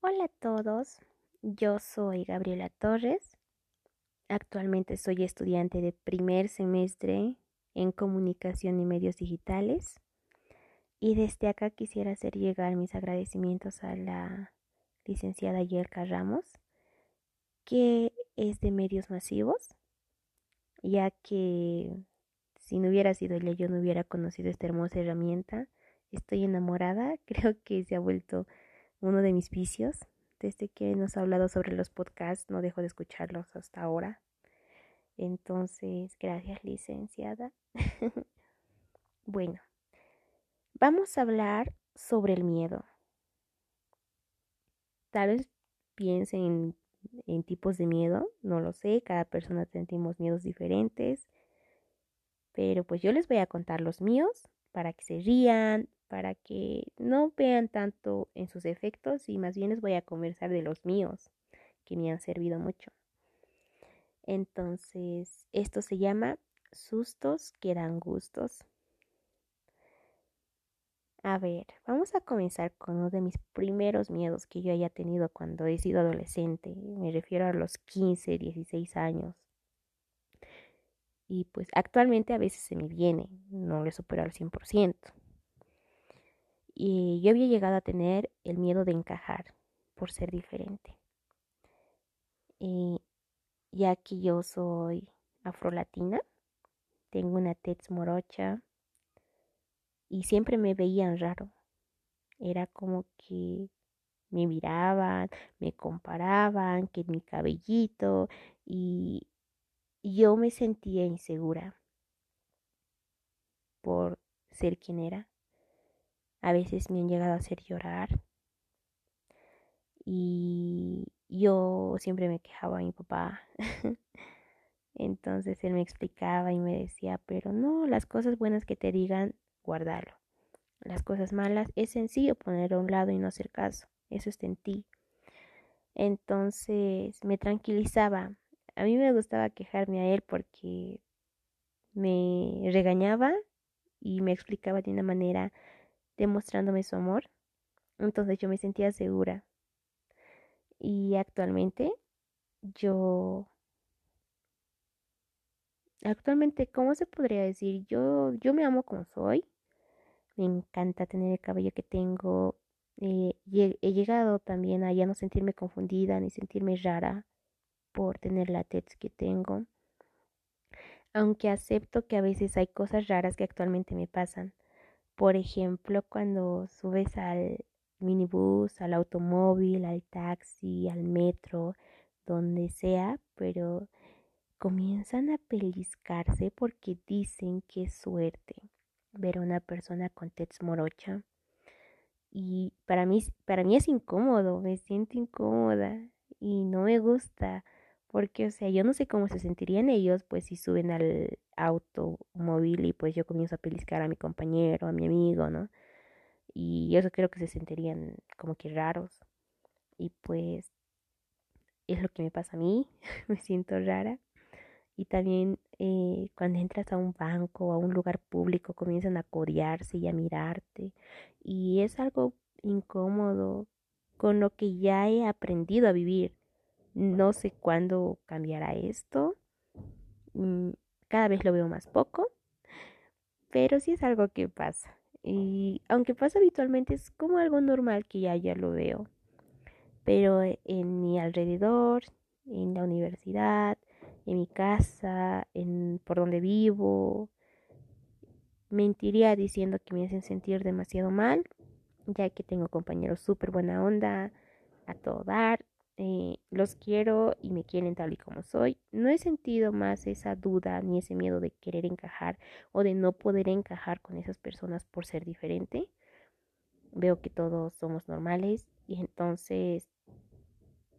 Hola a todos, yo soy Gabriela Torres. Actualmente soy estudiante de primer semestre en comunicación y medios digitales. Y desde acá quisiera hacer llegar mis agradecimientos a la licenciada Yelka Ramos, que es de medios masivos, ya que si no hubiera sido ella yo no hubiera conocido esta hermosa herramienta. Estoy enamorada, creo que se ha vuelto uno de mis vicios. Desde que nos ha hablado sobre los podcasts, no dejo de escucharlos hasta ahora. Entonces, gracias, licenciada. bueno, vamos a hablar sobre el miedo. Tal vez piensen en, tipos de miedo, no lo sé, cada persona sentimos miedos diferentes. Pero pues yo les voy a contar los míos para que se rían, para que no vean tanto en sus efectos y más bien les voy a conversar de los míos, que me han servido mucho. Entonces, esto se llama sustos que dan gustos. A ver, vamos a comenzar con uno de mis primeros miedos que yo haya tenido cuando he sido adolescente. Me refiero a los 15, 16 años. Y pues actualmente a veces se me viene, no le supero al 100% y yo había llegado a tener el miedo de encajar por ser diferente. Y ya que yo soy afrolatina, tengo una tez morocha y siempre me veían raro. Era como que me miraban, me comparaban, que mi cabellito y yo me sentía insegura por ser quien era a veces me han llegado a hacer llorar. Y yo siempre me quejaba a mi papá. Entonces él me explicaba y me decía, pero no, las cosas buenas que te digan, guardarlo. Las cosas malas es sencillo poner a un lado y no hacer caso. Eso está en ti. Entonces me tranquilizaba. A mí me gustaba quejarme a él porque me regañaba y me explicaba de una manera demostrándome su amor. Entonces yo me sentía segura. Y actualmente yo actualmente, ¿cómo se podría decir? Yo, yo me amo como soy. Me encanta tener el cabello que tengo. Eh, he llegado también a ya no sentirme confundida ni sentirme rara por tener la tez que tengo. Aunque acepto que a veces hay cosas raras que actualmente me pasan. Por ejemplo, cuando subes al minibús, al automóvil, al taxi, al metro, donde sea, pero comienzan a pellizcarse porque dicen que es suerte ver a una persona con tez morocha. Y para mí, para mí es incómodo, me siento incómoda y no me gusta porque, o sea, yo no sé cómo se sentirían ellos, pues si suben al automóvil y pues yo comienzo a pellizcar a mi compañero, a mi amigo, ¿no? Y yo creo que se sentirían como que raros. Y pues es lo que me pasa a mí, me siento rara. Y también eh, cuando entras a un banco o a un lugar público comienzan a codearse y a mirarte. Y es algo incómodo con lo que ya he aprendido a vivir no sé cuándo cambiará esto. Mm, cada vez lo veo más poco. Pero sí es algo que pasa. Y aunque pasa habitualmente, es como algo normal que ya ya lo veo. Pero en mi alrededor, en la universidad, en mi casa, en por donde vivo, mentiría diciendo que me hacen sentir demasiado mal, ya que tengo compañeros súper buena onda, a todo dar, eh, los quiero y me quieren tal y como soy. No he sentido más esa duda ni ese miedo de querer encajar o de no poder encajar con esas personas por ser diferente. Veo que todos somos normales y entonces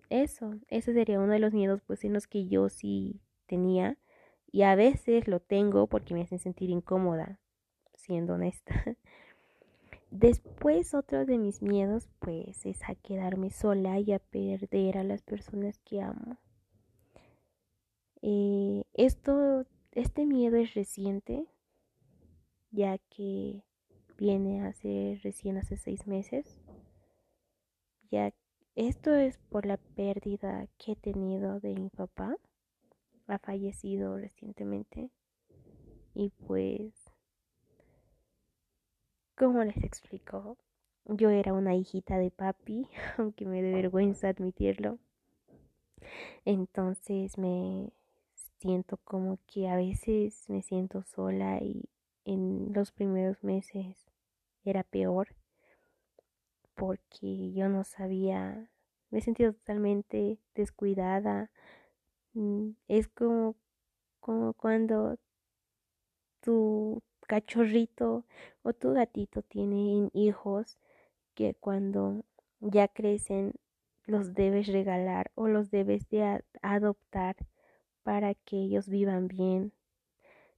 eso, ese sería uno de los miedos pues en los que yo sí tenía y a veces lo tengo porque me hacen sentir incómoda, siendo honesta. Después otro de mis miedos pues es a quedarme sola y a perder a las personas que amo. Eh, esto, este miedo es reciente, ya que viene hace recién hace seis meses. Ya esto es por la pérdida que he tenido de mi papá. Ha fallecido recientemente. Y pues, ¿cómo les explico? Yo era una hijita de papi, aunque me dé vergüenza admitirlo. Entonces me siento como que a veces me siento sola y en los primeros meses era peor porque yo no sabía, me he sentido totalmente descuidada. Mm, es como, como cuando tu cachorrito o tu gatito tienen hijos que cuando ya crecen los debes regalar o los debes de adoptar para que ellos vivan bien.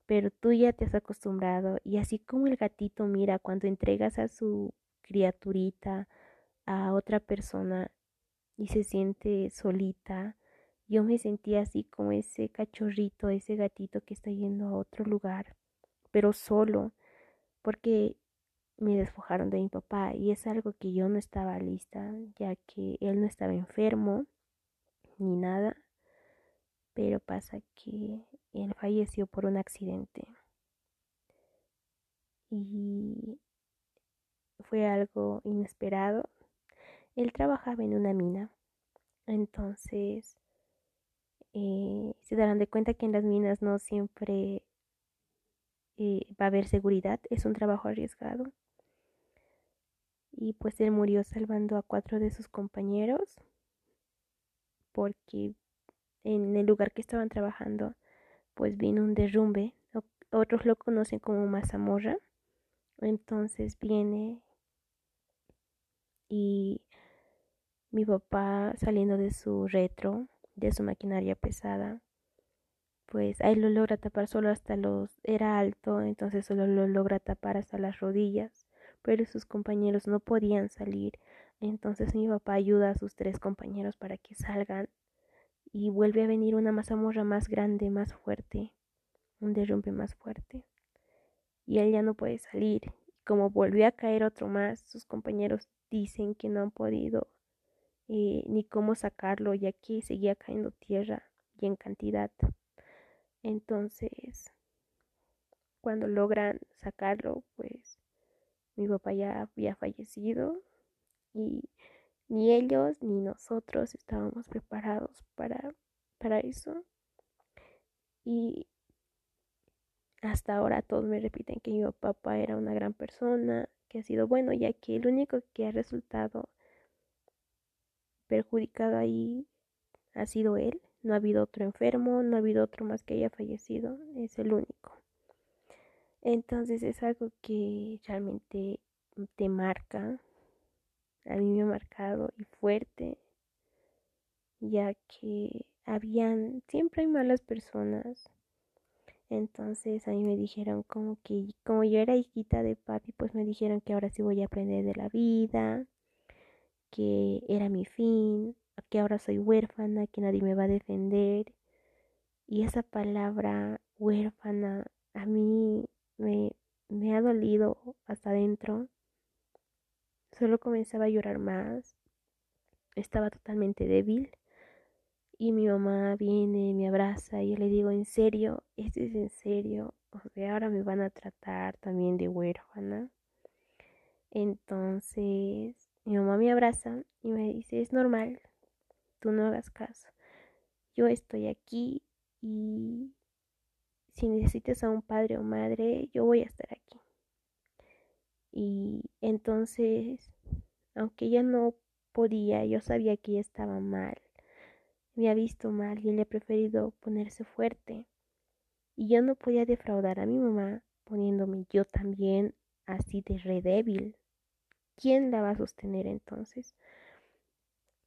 Pero tú ya te has acostumbrado y así como el gatito mira cuando entregas a su criaturita a otra persona y se siente solita, yo me sentía así como ese cachorrito, ese gatito que está yendo a otro lugar, pero solo, porque me despojaron de mi papá y es algo que yo no estaba lista, ya que él no estaba enfermo ni nada, pero pasa que él falleció por un accidente. Y fue algo inesperado. Él trabajaba en una mina, entonces eh, se darán de cuenta que en las minas no siempre eh, va a haber seguridad, es un trabajo arriesgado. Y pues él murió salvando a cuatro de sus compañeros porque en el lugar que estaban trabajando pues vino un derrumbe, otros lo conocen como mazamorra, entonces viene y mi papá saliendo de su retro, de su maquinaria pesada, pues ahí lo logra tapar solo hasta los, era alto, entonces solo lo logra tapar hasta las rodillas, pero sus compañeros no podían salir, entonces mi papá ayuda a sus tres compañeros para que salgan y vuelve a venir una mazamorra más grande, más fuerte, un derrumbe más fuerte. Y él ya no puede salir. Como volvió a caer otro más, sus compañeros dicen que no han podido eh, ni cómo sacarlo, ya que seguía cayendo tierra y en cantidad. Entonces, cuando logran sacarlo, pues mi papá ya había fallecido y ni ellos ni nosotros estábamos preparados para, para eso. Y hasta ahora todos me repiten que mi papá era una gran persona, que ha sido bueno, ya que el único que ha resultado perjudicado ahí ha sido él. No ha habido otro enfermo, no ha habido otro más que haya fallecido, es el único. Entonces es algo que realmente te marca, a mí me ha marcado y fuerte, ya que habían, siempre hay malas personas. Entonces a mí me dijeron como que, como yo era hijita de papi, pues me dijeron que ahora sí voy a aprender de la vida, que era mi fin, que ahora soy huérfana, que nadie me va a defender. Y esa palabra huérfana a mí me, ha dolido hasta adentro Solo comenzaba a llorar más. Estaba totalmente débil. Y mi mamá viene, me abraza y yo le digo, ¿en serio? ¿Esto es en serio? O sea, ahora me van a tratar también de huérfana. Entonces, mi mamá me abraza y me dice, es normal, tú no hagas caso. Yo estoy aquí y si necesitas a un padre o madre, yo voy a estar aquí. Y entonces, aunque ella no podía, yo sabía que ella estaba mal. Me ha visto mal y él ha preferido ponerse fuerte. Y yo no podía defraudar a mi mamá poniéndome yo también así de re débil. ¿Quién la va a sostener entonces?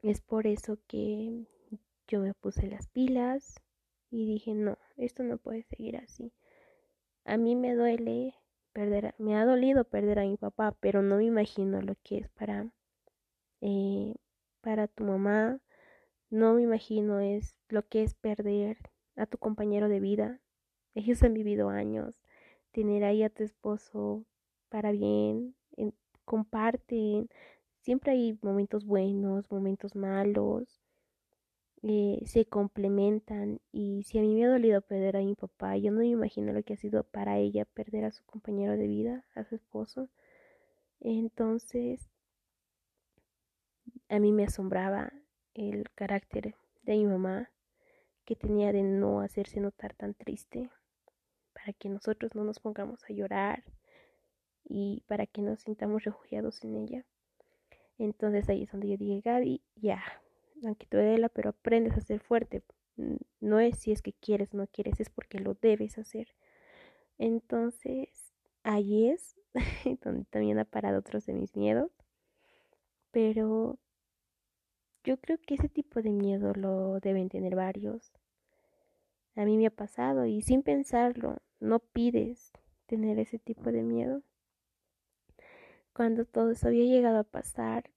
Es por eso que yo me puse las pilas y dije, no, esto no puede seguir así. A mí me duele perder, me ha dolido perder a mi papá, pero no me imagino lo que es para, eh, para tu mamá, no me imagino es lo que es perder a tu compañero de vida. Ellos han vivido años, tener ahí a tu esposo para bien, comparten, siempre hay momentos buenos, momentos malos, eh, se complementan y si a mí me ha dolido perder a mi papá, yo no me imagino lo que ha sido para ella perder a su compañero de vida, a su esposo. Entonces, a mí me asombraba el carácter de mi mamá que tenía de no hacerse notar tan triste para que nosotros no nos pongamos a llorar y para que nos sintamos refugiados en ella. Entonces ahí es donde yo dije, Gaby, ya, aunque te duela, pero aprendes a ser fuerte. No es si es que quieres o no quieres, es porque lo debes hacer. Entonces, ahí es donde también ha parado otros de mis miedos. Pero yo creo que ese tipo de miedo lo deben tener varios. A mí me ha pasado y sin pensarlo, no pides tener ese tipo de miedo. Cuando todo eso había llegado a pasar,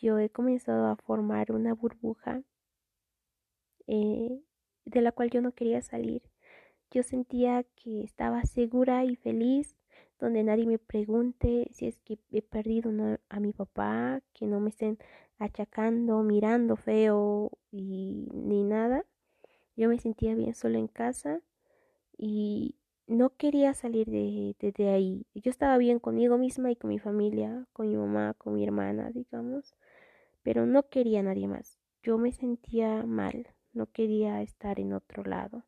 yo he comenzado a formar una burbuja eh, de la cual yo no quería salir. Yo sentía que estaba segura y feliz, donde nadie me pregunte si es que he perdido a mi papá, que no me estén achacando, mirando feo y ni nada. Yo me sentía bien solo en casa y no quería salir de, de, ahí. Yo estaba bien conmigo misma y con mi familia, con mi mamá, con mi hermana, digamos, pero no quería a nadie más. Yo me sentía mal, no quería estar en otro lado.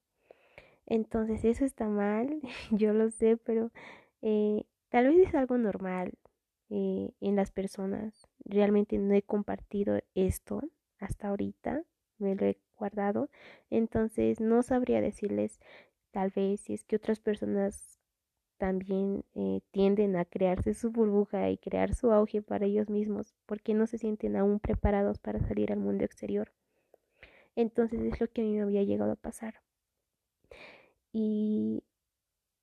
Entonces eso está mal, yo lo sé, pero eh, tal vez es algo normal eh, en las personas. Realmente no he compartido esto hasta ahorita, me lo he guardado, entonces no sabría decirles Tal vez si es que otras personas también eh, tienden a crearse su burbuja y crear su auge para ellos mismos porque no se sienten aún preparados para salir al mundo exterior. Entonces es lo que a mí me había llegado a pasar. Y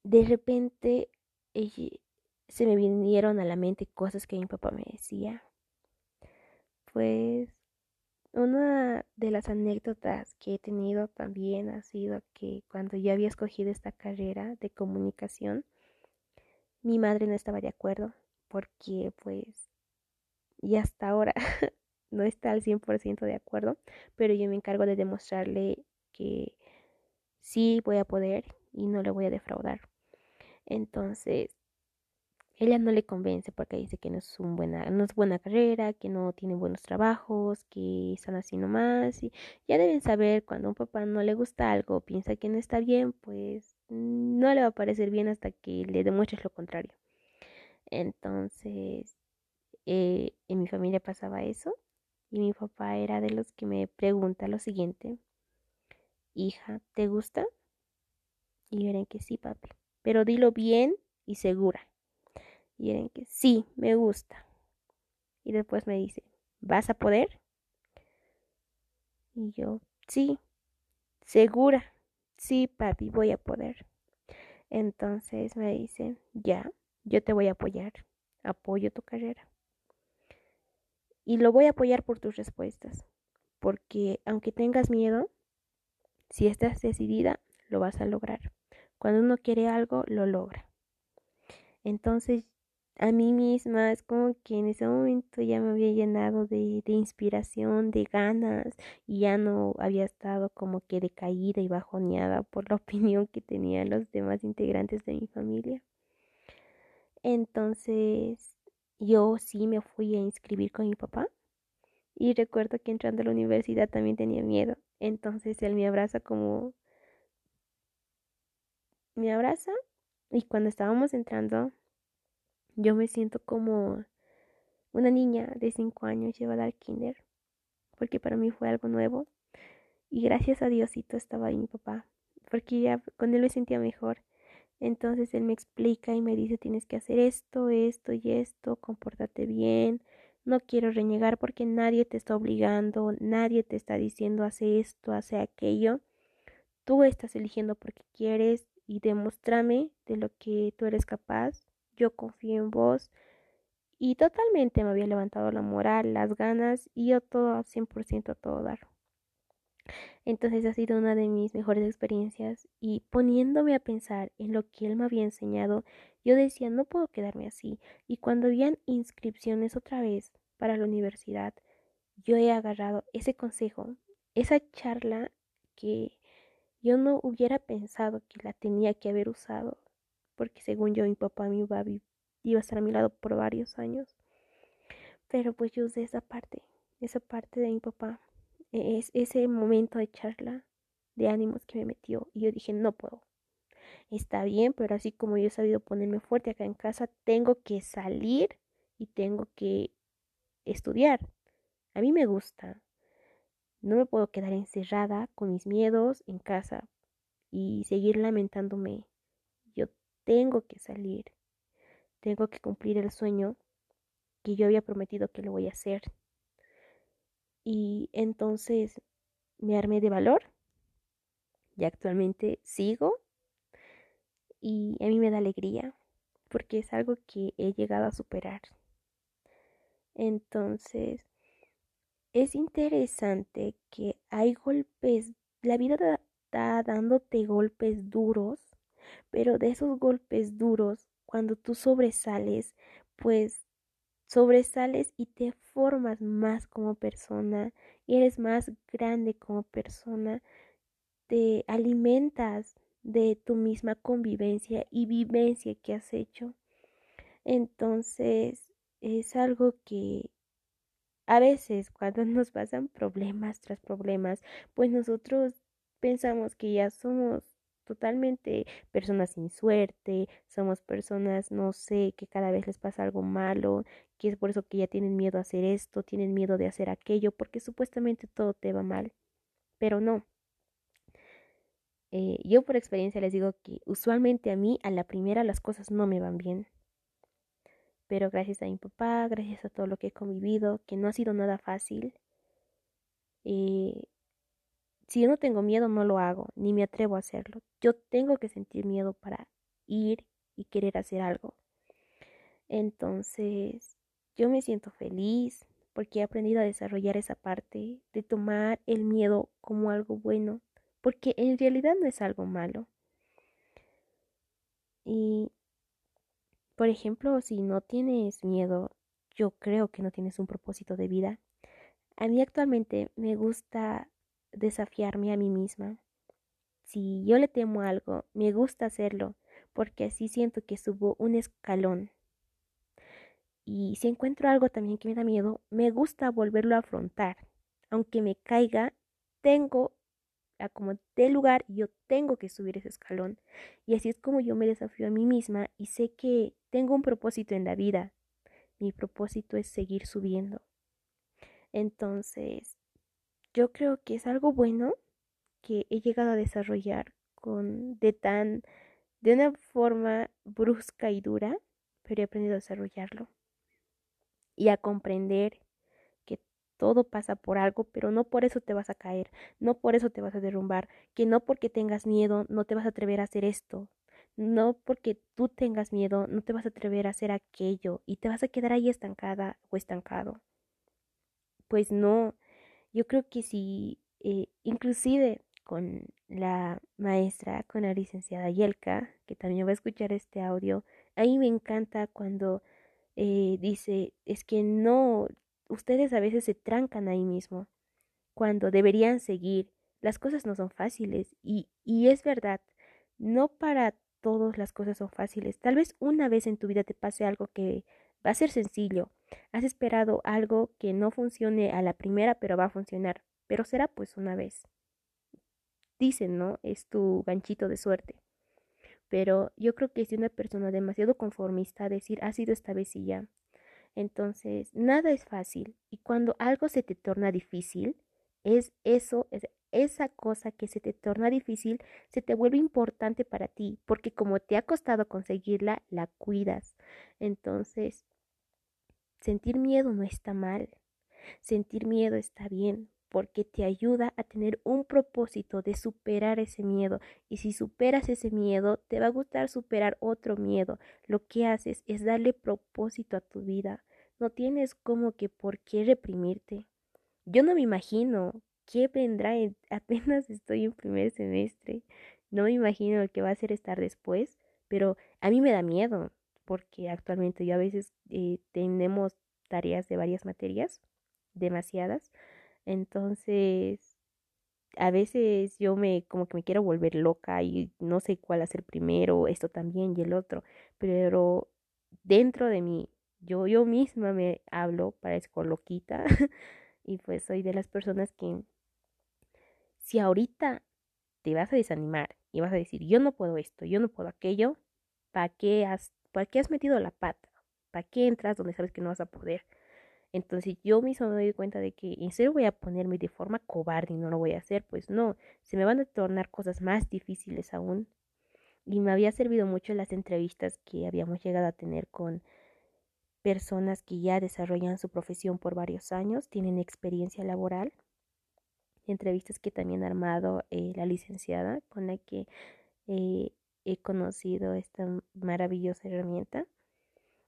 de repente se me vinieron a la mente cosas que mi papá me decía. Pues una de las anécdotas que he tenido también ha sido que cuando yo había escogido esta carrera de comunicación, mi madre no estaba de acuerdo porque pues y hasta ahora no está al 100% de acuerdo, pero yo me encargo de demostrarle que sí voy a poder y no le voy a defraudar. Entonces, ella no le convence porque dice que no es, un buena, no es buena carrera, que no tiene buenos trabajos, que están así nomás. Y ya deben saber cuando un papá no le gusta algo, piensa que no está bien, pues no le va a parecer bien hasta que le demuestres lo contrario. Entonces, eh, en mi familia pasaba eso y mi papá era de los que me pregunta lo siguiente, hija, ¿te gusta? Y verán que sí, papi, pero dilo bien y segura. Y en que sí, me gusta. Y después me dice, ¿vas a poder? Y yo, sí, segura. Sí, papi, voy a poder. Entonces me dice, ya, yo te voy a apoyar. Apoyo tu carrera. Y lo voy a apoyar por tus respuestas. Porque aunque tengas miedo, si estás decidida, lo vas a lograr. Cuando uno quiere algo, lo logra. Entonces a mí misma, es como que en ese momento ya me había llenado de, de, inspiración, de ganas y ya no había estado como que decaída y bajoneada por la opinión que tenían los demás integrantes de mi familia. Entonces yo sí me fui a inscribir con mi papá y recuerdo que entrando a la universidad también tenía miedo. Entonces él me abraza como... Me abraza y cuando estábamos entrando yo me siento como una niña de 5 años llevada al kinder, porque para mí fue algo nuevo. Y gracias a Diosito estaba ahí mi papá, porque ya con él me sentía mejor. Entonces él me explica y me dice tienes que hacer esto, esto y esto, compórtate bien, no quiero renegar porque nadie te está obligando, nadie te está diciendo hace esto, hace aquello. Tú estás eligiendo porque quieres y demuéstrame de lo que tú eres capaz yo confío en vos. Y totalmente me había levantado la moral, las ganas y yo todo al 100% a todo dar. Entonces ha sido una de mis mejores experiencias y poniéndome a pensar en lo que él me había enseñado, yo decía, no puedo quedarme así. Y cuando habían inscripciones otra vez para la universidad, yo he agarrado ese consejo, esa charla que yo no hubiera pensado que la tenía que haber usado, porque según yo mi papá me iba iba a estar a mi lado por varios años. Pero pues yo usé esa parte, esa parte de mi papá, e-, es ese momento de charla de ánimos que me metió y yo dije, no puedo. Está bien, pero así como yo he sabido ponerme fuerte acá en casa, tengo que salir y tengo que estudiar. A mí me gusta. No me puedo quedar encerrada con mis miedos en casa y seguir lamentándome. Tengo que salir. Tengo que cumplir el sueño que yo había prometido que lo voy a hacer. Y entonces me armé de valor y actualmente sigo y a mí me da alegría porque es algo que he llegado a superar. Entonces, es interesante que hay golpes, la vida está dándote golpes duros, pero de esos golpes duros, cuando tú sobresales, pues sobresales y te formas más como persona y eres más grande como persona, te alimentas de tu misma convivencia y vivencia que has hecho. Entonces es algo que a veces cuando nos pasan problemas tras problemas, pues nosotros pensamos que ya somos totalmente personas sin suerte, somos personas, no sé, que cada vez les pasa algo malo, que es por eso que ya tienen miedo a hacer esto, tienen miedo de hacer aquello, porque supuestamente todo te va mal. Pero no. Eh, yo por experiencia les digo que usualmente a mí a la primera las cosas no me van bien. Pero gracias a mi papá, gracias a todo lo que he convivido, que no ha sido nada fácil, eh, si yo no tengo miedo, no lo hago, ni me atrevo a hacerlo. Yo tengo que sentir miedo para ir y querer hacer algo. Entonces, yo me siento feliz porque he aprendido a desarrollar esa parte de tomar el miedo como algo bueno, porque en realidad no es algo malo. Y, por ejemplo, si no tienes miedo, yo creo que no tienes un propósito de vida. A mí actualmente me gusta desafiarme a mí misma. Si yo le temo algo, me gusta hacerlo, porque así siento que subo un escalón. Y si encuentro algo también que me da miedo, me gusta volverlo a afrontar. Aunque me caiga, tengo como de lugar, yo tengo que subir ese escalón. Y así es como yo me desafío a mí misma y sé que tengo un propósito en la vida. Mi propósito es seguir subiendo. Entonces, yo creo que es algo bueno que he llegado a desarrollar con de tan de una forma brusca y dura, pero he aprendido a desarrollarlo y a comprender que todo pasa por algo, pero no por eso te vas a caer, no por eso te vas a derrumbar, que no porque tengas miedo no te vas a atrever a hacer esto, no porque tú tengas miedo no te vas a atrever a hacer aquello y te vas a quedar ahí estancada o estancado. Pues no, yo creo que si, eh, inclusive con la maestra, con la licenciada Yelka, que también va a escuchar este audio, a mí me encanta cuando eh, dice, es que no, ustedes a veces se trancan ahí mismo, cuando deberían seguir. Las cosas no son fáciles y, y es verdad, no para todos las cosas son fáciles. Tal vez una vez en tu vida te pase algo que va a ser sencillo, Has esperado algo que no funcione a la primera, pero va a funcionar. Pero será pues una vez. Dicen, ¿no? Es tu ganchito de suerte. Pero yo creo que si una persona demasiado conformista decir ha sido esta vez y ya. Entonces, nada es fácil. Y cuando algo se te torna difícil, es eso, es esa cosa que se te torna difícil, se te vuelve importante para ti, porque como te ha costado conseguirla, la cuidas. Entonces, Sentir miedo no está mal. Sentir miedo está bien porque te ayuda a tener un propósito de superar ese miedo. Y si superas ese miedo, te va a gustar superar otro miedo. Lo que haces es darle propósito a tu vida. No tienes como que por qué reprimirte. Yo no me imagino qué vendrá apenas estoy en primer semestre. No me imagino lo que va a ser estar después, pero a mí me da miedo porque actualmente yo a veces eh, tenemos tareas de varias materias, demasiadas. Entonces, a veces yo me como que me quiero volver loca y no sé cuál hacer primero, esto también y el otro, pero dentro de mí, yo yo misma me hablo, parezco loquita y pues soy de las personas que si ahorita te vas a desanimar y vas a decir, yo no puedo esto, yo no puedo aquello, ¿para qué has, para qué has metido la pata? ¿Para qué entras donde sabes que no vas a poder? Entonces yo mismo me doy cuenta de que en serio voy a ponerme de forma cobarde y no lo voy a hacer, pues no, se me van a tornar cosas más difíciles aún. Y me había servido mucho las entrevistas que habíamos llegado a tener con personas que ya desarrollan su profesión por varios años, tienen experiencia laboral. Entrevistas que también ha armado eh, la licenciada con la que eh, he conocido esta maravillosa herramienta.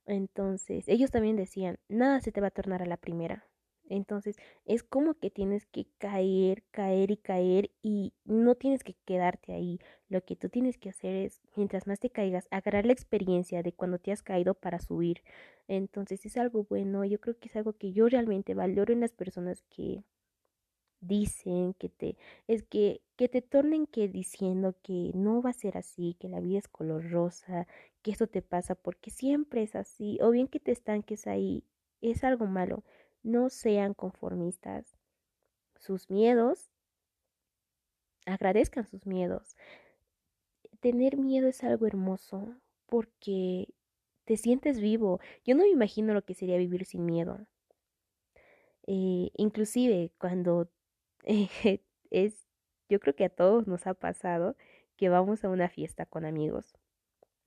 Entonces, ellos también decían, nada se te va a tornar a la primera. Entonces, es como que tienes que caer, caer y caer y no tienes que quedarte ahí. Lo que tú tienes que hacer es, mientras más te caigas, agarrar la experiencia de cuando te has caído para subir. Entonces, es algo bueno. Yo creo que es algo que yo realmente valoro en las personas que dicen que te es que que te tornen que diciendo que no va a ser así, que la vida es color rosa, que esto te pasa porque siempre es así, o bien que te estanques ahí, es algo malo. No sean conformistas. Sus miedos, agradezcan sus miedos. Tener miedo es algo hermoso porque te sientes vivo. Yo no me imagino lo que sería vivir sin miedo. Eh, inclusive cuando es, yo creo que a todos nos ha pasado que vamos a una fiesta con amigos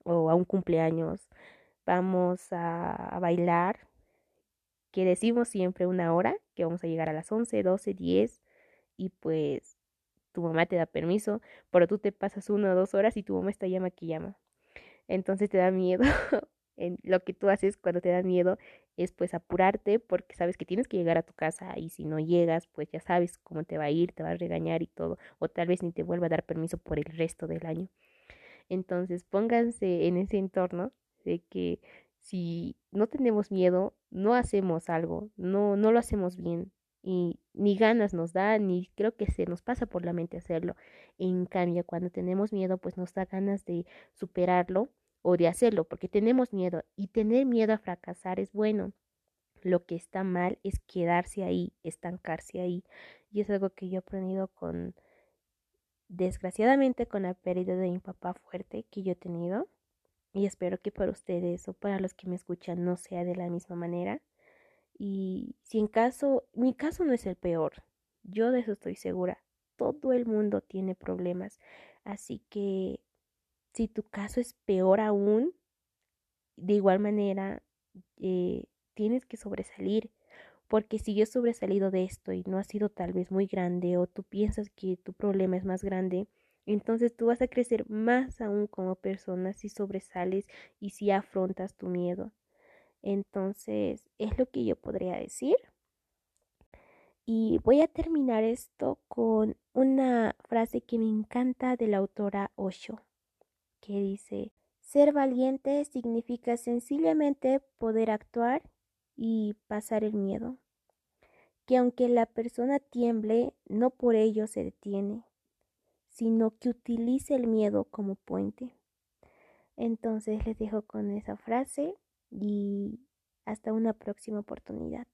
o a un cumpleaños, vamos a, bailar, que decimos siempre una hora, que vamos a llegar a las 11, 12, 10 y pues tu mamá te da permiso, pero tú te pasas una o dos horas y tu mamá está llama que llama. Entonces te da miedo lo que tú haces cuando te da miedo es pues apurarte porque sabes que tienes que llegar a tu casa y si no llegas pues ya sabes cómo te va a ir, te va a regañar y todo o tal vez ni te vuelva a dar permiso por el resto del año. Entonces pónganse en ese entorno de que si no tenemos miedo, no hacemos algo, no, no lo hacemos bien y ni ganas nos da, ni creo que se nos pasa por la mente hacerlo. En cambio, cuando tenemos miedo, pues nos da ganas de superarlo o de hacerlo porque tenemos miedo y tener miedo a fracasar es bueno. Lo que está mal es quedarse ahí, estancarse ahí. Y es algo que yo he aprendido con, desgraciadamente, con la pérdida de mi papá fuerte que yo he tenido. Y espero que para ustedes o para los que me escuchan no sea de la misma manera. Y si en caso, mi caso no es el peor, yo de eso estoy segura. Todo el mundo tiene problemas. Así que si tu caso es peor aún, de igual manera eh, tienes que sobresalir. Porque si yo he sobresalido de esto y no ha sido tal vez muy grande o tú piensas que tu problema es más grande, entonces tú vas a crecer más aún como persona si sobresales y si afrontas tu miedo. Entonces es lo que yo podría decir. Y voy a terminar esto con una frase que me encanta de la autora Osho que dice, ser valiente significa sencillamente poder actuar y pasar el miedo. Que aunque la persona tiemble, no por ello se detiene, sino que utilice el miedo como puente. Entonces les dejo con esa frase y hasta una próxima oportunidad.